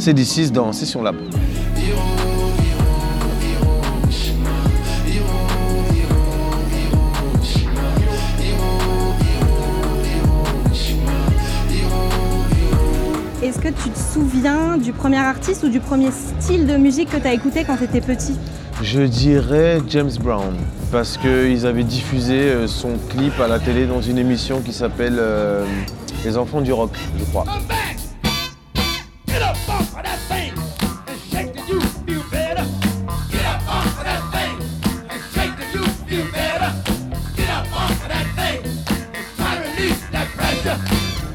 C'est D6 dans Session Lab. Est-ce que tu te souviens du premier artiste ou du premier style de musique que tu as écouté quand tu étais petit? Je dirais James Brown, parce qu'ils avaient diffusé euh, son clip à la télé dans une émission qui s'appelle euh, Les enfants du rock, je crois.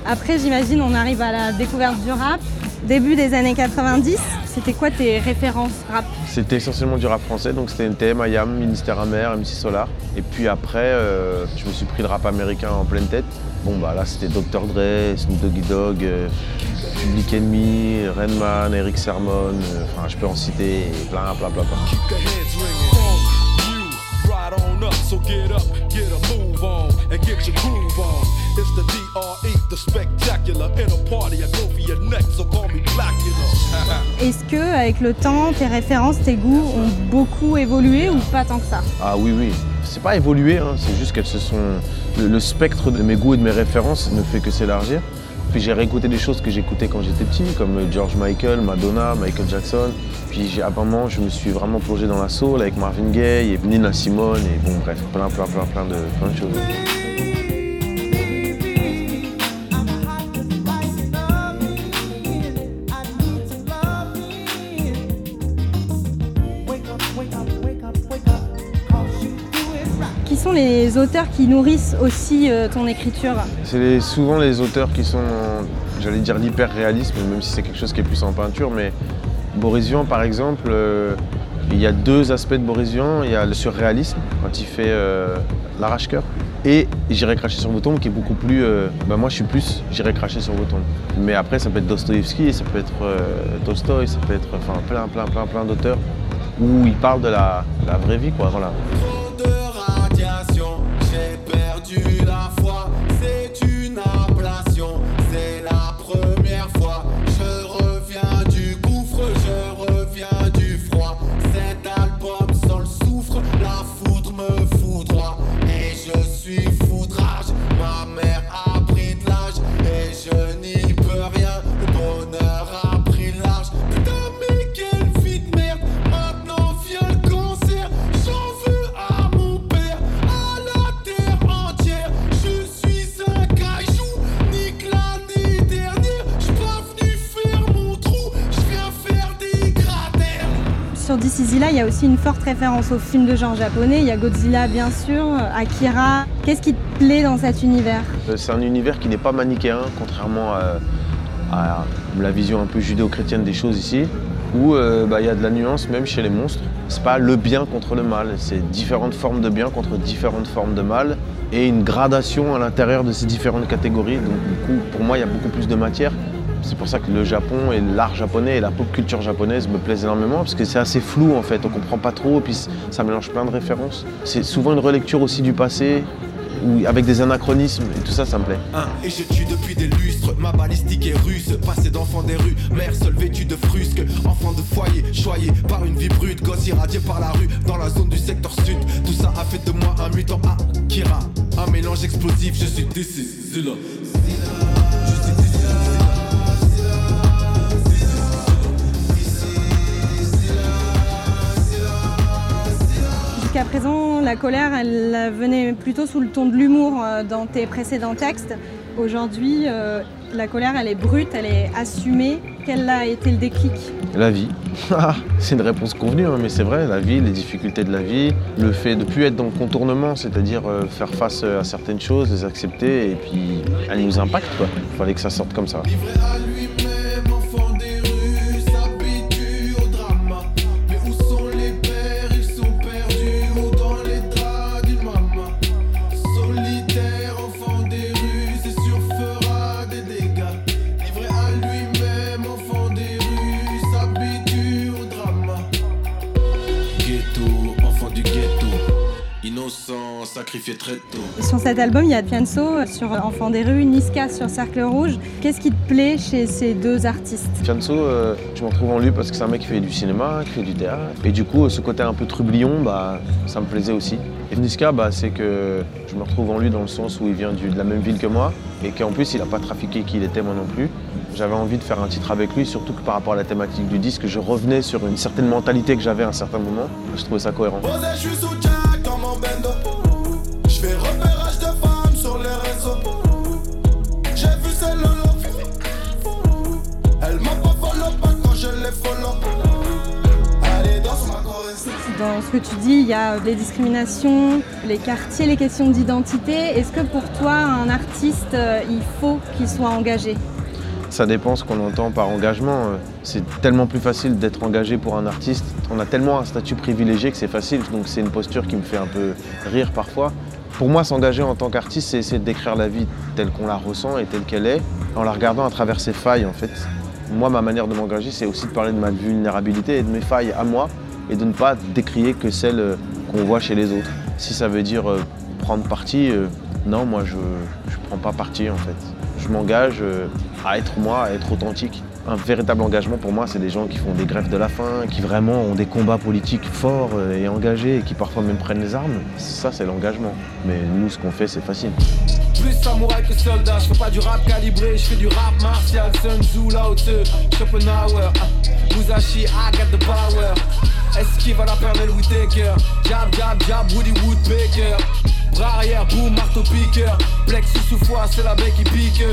Après, j'imagine, on arrive à la découverte du rap. Début des années 90, c'était quoi tes références rap C'était essentiellement du rap français, donc c'était NTM, IAM, Ministère Amer, MC Solar. Et puis après, euh, je me suis pris le rap américain en pleine tête. Bon bah là c'était Dr Dre, Snoop Doggy Dogg, euh, Public Enemy, Redman, Eric Sermon, euh, enfin je peux en citer plein, plein, plein, plein. It's the DRE, the spectacular. In a party, I go for your neck, so call me Blackula. Est-ce que, avec le temps, tes références, tes goûts ont beaucoup évolué ou pas tant que ça? Ah oui, oui. C'est pas évolué, hein, c'est juste qu'elles se sont. Le, le spectre de mes goûts et de mes références ne fait que s'élargir. Puis j'ai réécouté des choses que j'écoutais quand j'étais petit, comme George Michael, Madonna, Michael Jackson. Puis à un moment, je me suis vraiment plongé dans la soul avec Marvin Gaye et Nina Simone et bon, bref, plein, plein, plein, plein de, plein de choses. Sont les auteurs qui nourrissent aussi euh, ton écriture C'est souvent les auteurs qui sont, j'allais dire l'hyper-réalisme, même si c'est quelque chose qui est plus en peinture, mais Boris Vian, par exemple, euh, il y a deux aspects de Boris Vian. Il y a le surréalisme, quand il fait euh, l'arrache-cœur, et J'irai cracher sur vos tombes, qui est beaucoup plus... bah, moi, je suis plus J'irai cracher sur vos tombes. Mais après, ça peut être Dostoïevski, ça peut être Tolstoï, ça peut être enfin, plein, plein, plein, plein d'auteurs où ils parlent de la, vraie vie, quoi. Première fois. Là, il y a aussi une forte référence aux films de genre japonais. Il y a Godzilla, bien sûr, Akira. Qu'est-ce qui te plaît dans cet univers? Euh, C'est un univers qui n'est pas manichéen, contrairement à, à la vision un peu judéo-chrétienne des choses ici, où euh, bah, il y a de la nuance même chez les monstres. C'est pas le bien contre le mal, c'est différentes formes de bien contre différentes formes de mal, et une gradation à l'intérieur de ces différentes catégories. Donc du coup, pour moi, il y a beaucoup plus de matière. C'est pour ça que le Japon et l'art japonais et la pop culture japonaise me plaisent énormément parce que c'est assez flou en fait, on comprend pas trop et puis ça mélange plein de références. C'est souvent une relecture aussi du passé ou avec des anachronismes et tout ça, ça me plaît. Hein, Et je tue depuis des lustres, ma balistique est russe Passé d'enfant des rues, mère seule vêtue de frusque Enfant de foyer, choyé par une vie brute Gosse irradié par la rue, dans la zone du secteur sud. Tout ça a fait de moi un mutant Akira. Un mélange explosif, je suis décisif Jusqu'à présent, la colère, elle venait plutôt sous le ton de l'humour euh, dans tes précédents textes. Aujourd'hui, euh, la colère, elle est brute, elle est assumée. Quel a été le déclic? La vie. c'est une réponse convenue, hein, mais c'est vrai, la vie, les difficultés de la vie, le fait de ne plus être dans le contournement, c'est-à-dire euh, faire face à certaines choses, les accepter, et puis elles nous impactent, quoi. Il fallait que ça sorte comme ça. Enfant très tôt. Sur cet album, il y a Fianso sur Enfants des rues, Niska sur Cercle Rouge. Qu'est-ce qui te plaît chez ces deux artistes? Fianso, euh, je me retrouve en lui parce que c'est un mec qui fait du cinéma, qui fait du théâtre. Et du coup, ce côté un peu trublion, bah, ça me plaisait aussi. Et Niska, bah, c'est que je me retrouve en lui dans le sens où il vient du- de la même ville que moi et qu'en plus, il n'a pas trafiqué qui il était, moi non plus. J'avais envie de faire un titre avec lui, surtout que par rapport à la thématique du disque, je revenais sur une certaine mentalité que j'avais à un certain moment. Je trouvais ça cohérent. Fais repérage de femmes sur les réseaux. J'ai vu celle lolo. Elle m'a pas follow pas quand je les follow. Allez, danse ma chorus. Dans ce que tu dis, il y a les discriminations, les quartiers, les questions d'identité. Est-ce que pour toi, un artiste, euh, il faut qu'il soit engagé? Ça dépend ce qu'on entend par engagement. Euh, C'est tellement plus facile d'être engagé pour un artiste. On a tellement un statut privilégié que c'est facile, donc c'est une posture qui me fait un peu rire parfois. Pour moi, s'engager en tant qu'artiste, c'est essayer de décrire la vie telle qu'on la ressent et telle qu'elle est, en la regardant à travers ses failles en fait. Moi, ma manière de m'engager, c'est aussi de parler de ma vulnérabilité et de mes failles à moi, et de ne pas décrier que celles euh, qu'on voit chez les autres. Si ça veut dire euh, prendre parti, euh, non, moi je ne prends pas parti en fait. Je m'engage à être moi, à être authentique. Un véritable engagement pour moi, c'est des gens qui font des grèves de la faim, qui vraiment ont des combats politiques forts euh, et engagés et qui parfois même prennent les armes. Ça, c'est l'engagement. Mais nous, ce qu'on fait, c'est facile. Plus samouraï que soldat, je fais pas du rap calibré, je fais du rap martial, Sun Tzu, Lao Tzu, Schopenhauer, Musashi, I got the power. Esquive à la Pernell Whitaker, jab, jab, jab, Woody Woodpecker. Bras arrière, boum, marteau piqueur, plexus sous foie, c'est la baie qui pique.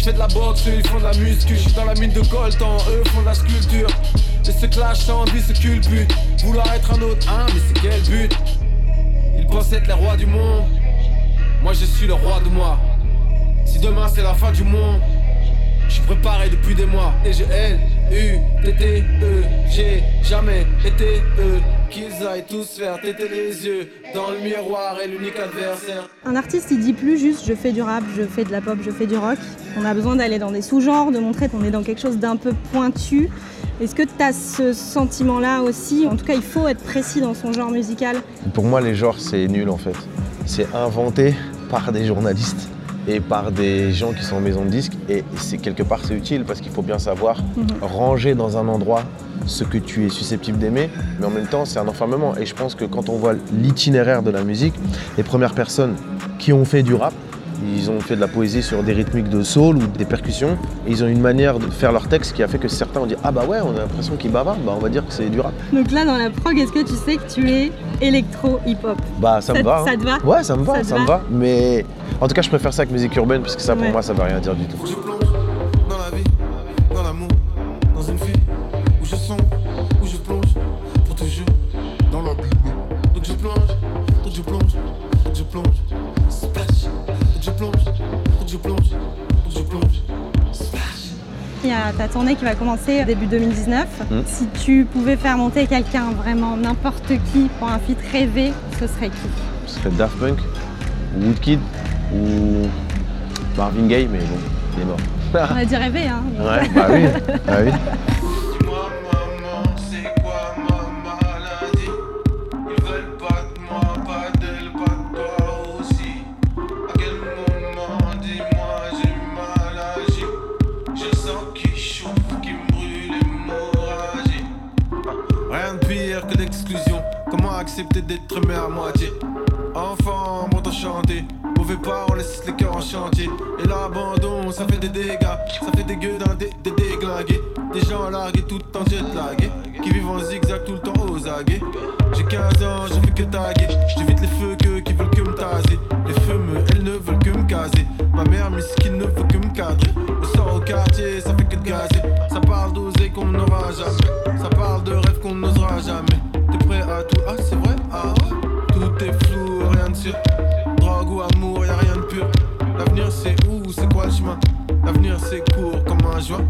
Je fais de la boxe, eux ils font de la muscu, je suis dans la mine de coltan, eux font de la sculpture. Et se clash sans vie, se culbute. Vouloir être un autre, hein, mais c'est quel but? Ils pensent être les rois du monde. Moi je suis le roi de moi. Si demain c'est la fin du monde, je suis préparé depuis des mois. Et j'ai L, U, T, T, E. J'ai jamais été eux. Qu'ils aillent tous faire téter les yeux. Dans le miroir est l'unique adversaire. Un artiste, il dit plus juste je fais du rap, je fais de la pop, je fais du rock. On a besoin d'aller dans des sous-genres, de montrer qu'on est dans quelque chose d'un peu pointu. Est-ce que tu as ce sentiment-là aussi? En tout cas, il faut être précis dans son genre musical. Pour moi, les genres, c'est nul en fait. C'est inventé par des journalistes et par des gens qui sont en maison de disques. Et c'est quelque part, c'est utile parce qu'il faut bien savoir ranger dans un endroit ce que tu es susceptible d'aimer, mais en même temps, c'est un enfermement. Et je pense que quand on voit l'itinéraire de la musique, les premières personnes qui ont fait du rap, ils ont fait de la poésie sur des rythmiques de soul ou des percussions. Et ils ont une manière de faire leur texte qui a fait que certains ont dit Ah bah ouais, on a l'impression qu'ils bavardent, bah on va dire que c'est du rap. Donc là, dans la prog, est-ce que tu sais que tu es électro-hip-hop? Bah ça, Ça- me va. ça hein. te va? Ouais, ça me va, Ça ça, me va. Mais en tout cas, je préfère ça que musique urbaine parce que ça pour Ouais. moi, ça veut rien dire du tout. Il y a ta tournée qui va commencer début 2019. Mm. Si tu pouvais faire monter quelqu'un, vraiment n'importe qui, pour un feat rêvé, ce serait qui? Ce serait Daft Punk, ou Woodkid, ou Marvin Gaye, mais bon, il est mort. On a dit rêver, hein ouais, bah oui, bah oui. Dis-moi maman, c'est quoi ma maladie Ils veulent pas de moi, pas d'elle, pas de toi aussi À quel moment, dis-moi, j'ai mal agi Je sens qu'il chauffe, qu'il me brûle l'hémorragie Rien de pire que l'exclusion Comment accepter d'être aimé à moitié? Enfant, monte à chanter On laisse les cœurs en chantier. Et l'abandon, ça fait des dégâts. Ça fait des gueux d'un dé, des Des gens largués tout en jet lagués Qui vivent en zigzag tout le temps aux aguets. J'ai 15 ans, je fais que taguer. J'évite les feux que, qui veulent que me taser. Les me, elles ne veulent que me caser. Ma mère misquine ne veut que me cadrer. On sort au quartier, ça fait que de gazer. Ça parle d'oser qu'on n'aura jamais. Ça parle de rêves qu'on n'osera jamais. T'es prêt à tout Ah C'est court comme un joint